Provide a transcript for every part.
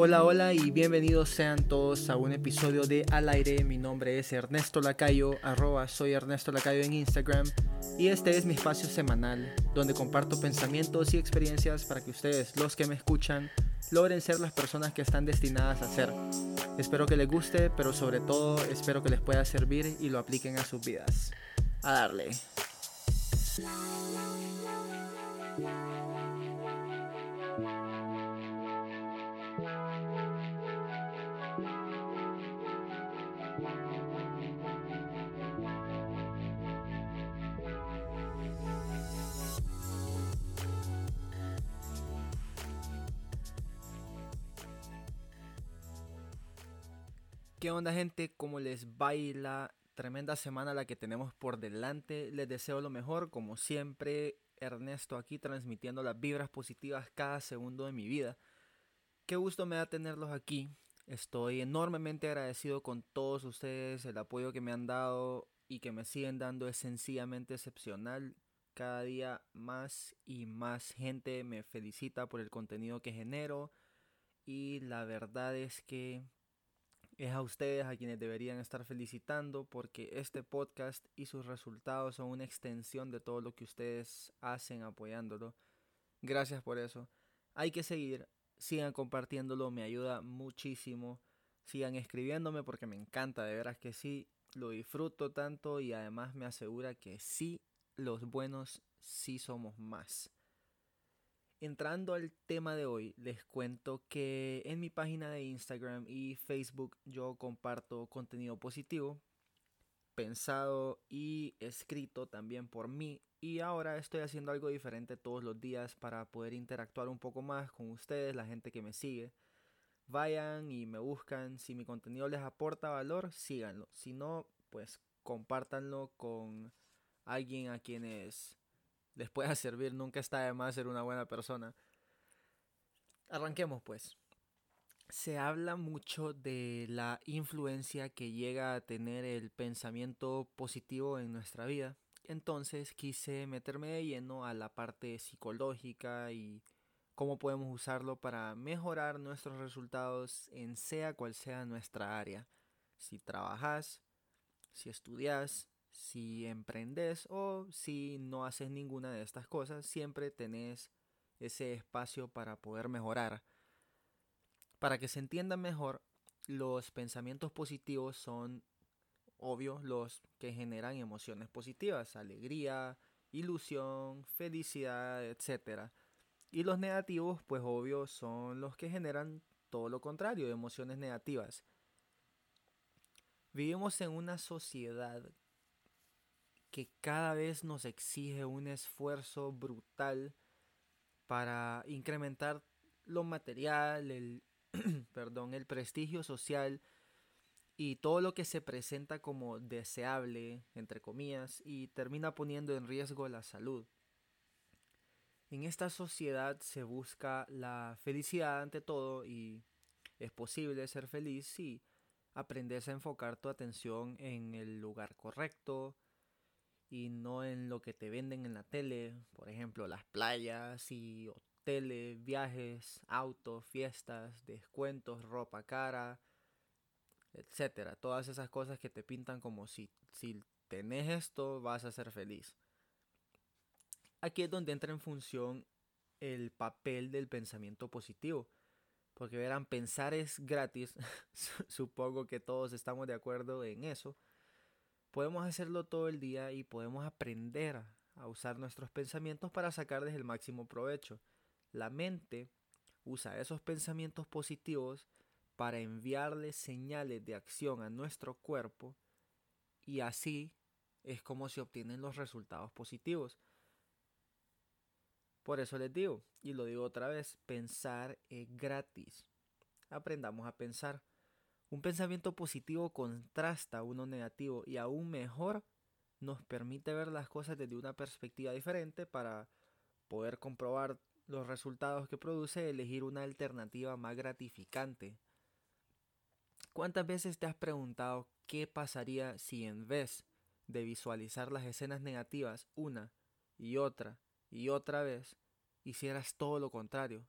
Hola, hola y bienvenidos sean todos a un episodio de Al aire. Mi nombre es Ernesto Lacayo, arroba soy Ernesto Lacayo en Instagram y este es mi espacio semanal donde comparto pensamientos y experiencias para que ustedes, los que me escuchan, logren ser las personas que están destinadas a ser. Espero que les guste, pero sobre todo espero que les pueda servir y lo apliquen a sus vidas. A darle. ¿Qué onda gente? ¿Cómo les baila? Tremenda semana la que tenemos por delante. Les deseo lo mejor, como siempre. Ernesto aquí transmitiendo las vibras positivas cada segundo de mi vida. Qué gusto me da tenerlos aquí. Estoy enormemente agradecido con todos ustedes. El apoyo que me han dado y que me siguen dando es sencillamente excepcional. Cada día más y más gente me felicita por el contenido que genero. Y la verdad es que es a ustedes a quienes deberían estar felicitando porque este podcast y sus resultados son una extensión de todo lo que ustedes hacen apoyándolo. Gracias por eso. Hay que seguir, sigan compartiéndolo, me ayuda muchísimo. Sigan escribiéndome porque me encanta, de veras que sí, lo disfruto tanto y además me asegura que sí, los buenos sí somos más. Entrando al tema de hoy, les cuento que en mi página de Instagram y Facebook yo comparto contenido positivo, pensado y escrito también por mí. Y ahora estoy haciendo algo diferente todos los días para poder interactuar un poco más con ustedes, la gente que me sigue. Vayan y me buscan. Si mi contenido les aporta valor, síganlo. Si no, pues compártanlo con alguien a quienes les pueda servir. Nunca está de más ser una buena persona. Arranquemos pues. Se habla mucho de la influencia que llega a tener el pensamiento positivo en nuestra vida. Entonces quise meterme de lleno a la parte psicológica y cómo podemos usarlo para mejorar nuestros resultados en sea cual sea nuestra área. Si trabajas, si estudias, si emprendes o si no haces ninguna de estas cosas, siempre tenés ese espacio para poder mejorar. Para que se entienda mejor, los pensamientos positivos son, obvio, los que generan emociones positivas, alegría, ilusión, felicidad, etc. Y los negativos, pues obvio, son los que generan todo lo contrario, emociones negativas. Vivimos en una sociedad que cada vez nos exige un esfuerzo brutal para incrementar lo material, el, perdón, el prestigio social y todo lo que se presenta como deseable, entre comillas, y termina poniendo en riesgo la salud. En esta sociedad se busca la felicidad ante todo y es posible ser feliz si aprendes a enfocar tu atención en el lugar correcto, y no en lo que te venden en la tele, por ejemplo, las playas y hoteles, viajes, autos, fiestas, descuentos, ropa cara, etcétera. Todas esas cosas que te pintan como si, si tenés esto vas a ser feliz. Aquí es donde entra en función el papel del pensamiento positivo. Porque verán, pensar es gratis. Supongo que todos estamos de acuerdo en eso podemos hacerlo todo el día y podemos aprender a usar nuestros pensamientos para sacarles el máximo provecho. La mente usa esos pensamientos positivos para enviarle señales de acción a nuestro cuerpo y así es como se obtienen los resultados positivos. Por eso les digo, y lo digo otra vez, pensar es gratis. Aprendamos a pensar. Un pensamiento positivo contrasta uno negativo y aún mejor nos permite ver las cosas desde una perspectiva diferente para poder comprobar los resultados que produce elegir una alternativa más gratificante. ¿Cuántas veces te has preguntado qué pasaría si en vez de visualizar las escenas negativas una y otra y otra vez, hicieras todo lo contrario?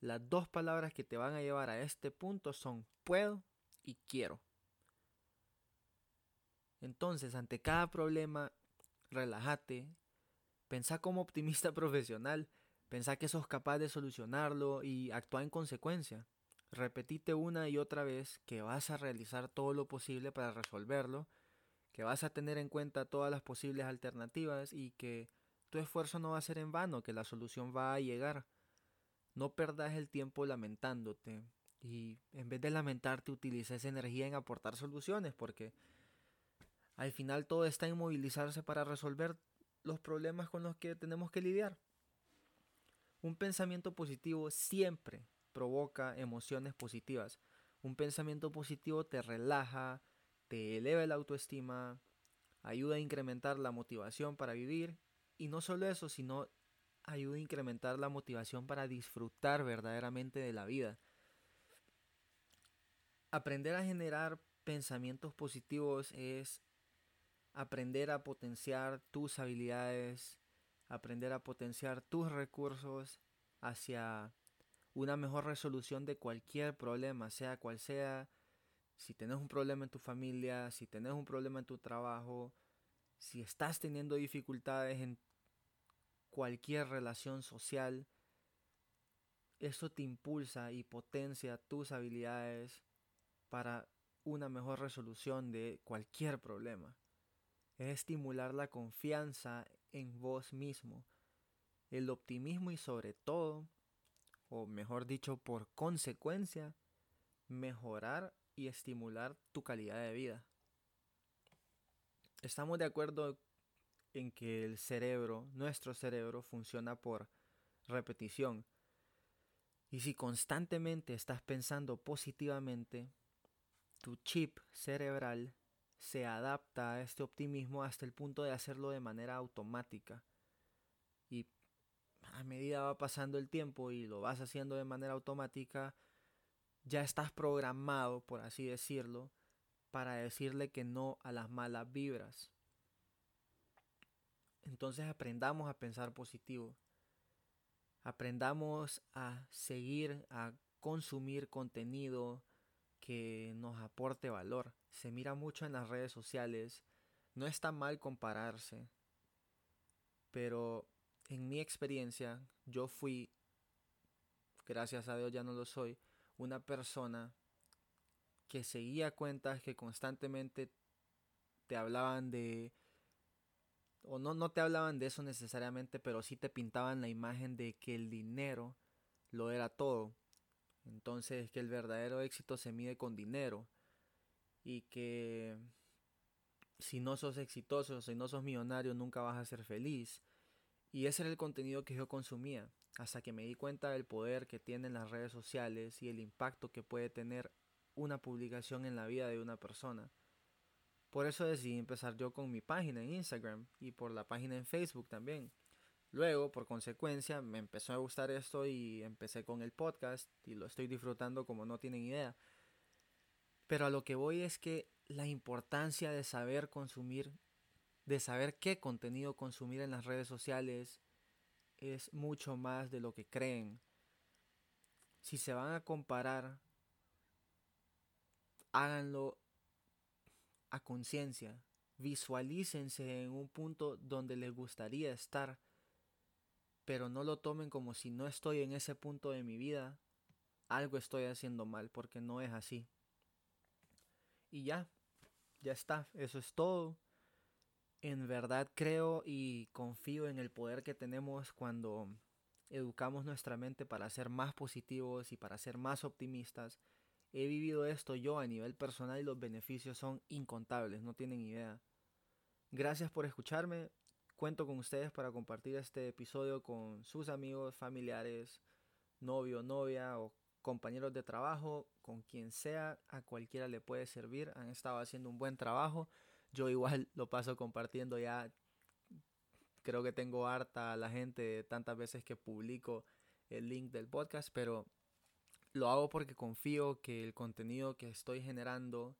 Las dos palabras que te van a llevar a este punto son puedo y quiero. Entonces, ante cada problema, relájate, pensá como optimista profesional, pensá que sos capaz de solucionarlo y actúa en consecuencia. Repetite una y otra vez que vas a realizar todo lo posible para resolverlo, que vas a tener en cuenta todas las posibles alternativas y que tu esfuerzo no va a ser en vano, que la solución va a llegar. No perdas el tiempo lamentándote y en vez de lamentarte utiliza esa energía en aportar soluciones porque al final todo está en movilizarse para resolver los problemas con los que tenemos que lidiar. Un pensamiento positivo siempre provoca emociones positivas. Un pensamiento positivo te relaja, te eleva la autoestima, ayuda a incrementar la motivación para vivir y no solo eso, sino ayuda a incrementar la motivación para disfrutar verdaderamente de la vida. Aprender a generar pensamientos positivos es aprender a potenciar tus habilidades, aprender a potenciar tus recursos hacia una mejor resolución de cualquier problema, sea cual sea. Si tenés un problema en tu familia, si tenés un problema en tu trabajo, si estás teniendo dificultades en cualquier relación social, eso te impulsa y potencia tus habilidades para una mejor resolución de cualquier problema es estimular la confianza en vos mismo, el optimismo y sobre todo, o mejor dicho, por consecuencia, mejorar y estimular tu calidad de vida. Estamos de acuerdo en que el cerebro, nuestro cerebro, funciona por repetición. Y si constantemente estás pensando positivamente, tu chip cerebral se adapta a este optimismo hasta el punto de hacerlo de manera automática. Y a medida va pasando el tiempo y lo vas haciendo de manera automática, ya estás programado, por así decirlo, para decirle que no a las malas vibras. Entonces aprendamos a pensar positivo. Aprendamos a seguir, a consumir contenido que nos aporte valor se mira mucho en las redes sociales. No está mal compararse, pero en mi experiencia yo fui, gracias a Dios ya no lo soy, una persona que seguía cuentas que constantemente te hablaban de o no, no te hablaban de eso necesariamente, pero sí te pintaban la imagen de que el dinero lo era todo. Entonces que el verdadero éxito se mide con dinero y que si no sos exitoso, si no sos millonario, nunca vas a ser feliz. Y ese era el contenido que yo consumía, hasta que me di cuenta del poder que tienen las redes sociales y el impacto que puede tener una publicación en la vida de una persona. Por eso decidí empezar yo con mi página en Instagram y por la página en Facebook también. Luego, por consecuencia, me empezó a gustar esto y empecé con el podcast y lo estoy disfrutando como no tienen idea. Pero a lo que voy es que la importancia de saber consumir, de saber qué contenido consumir en las redes sociales es mucho más de lo que creen. Si se van a comparar, háganlo conciencia. Visualícense en un punto donde les gustaría estar, pero no lo tomen como si no estoy en ese punto de mi vida, algo estoy haciendo mal, porque no es así. Y ya, ya está, eso es todo. En verdad creo y confío en el poder que tenemos cuando educamos nuestra mente para ser más positivos y para ser más optimistas. He vivido esto yo a nivel personal y los beneficios son incontables, no tienen idea. Gracias por escucharme. Cuento con ustedes para compartir este episodio con sus amigos, familiares, novio, novia o compañeros de trabajo, con quien sea, a cualquiera le puede servir. Han estado haciendo un buen trabajo. Yo igual lo paso compartiendo ya. Creo que tengo harta a la gente tantas veces que publico el link del podcast, pero lo hago porque confío que el contenido que estoy generando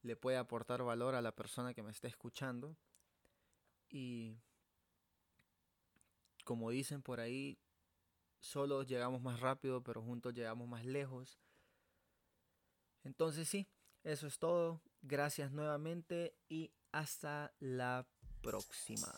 le puede aportar valor a la persona que me está escuchando. Y como dicen por ahí, solo llegamos más rápido, pero juntos llegamos más lejos. Entonces sí, eso es todo. Gracias nuevamente y hasta la próxima.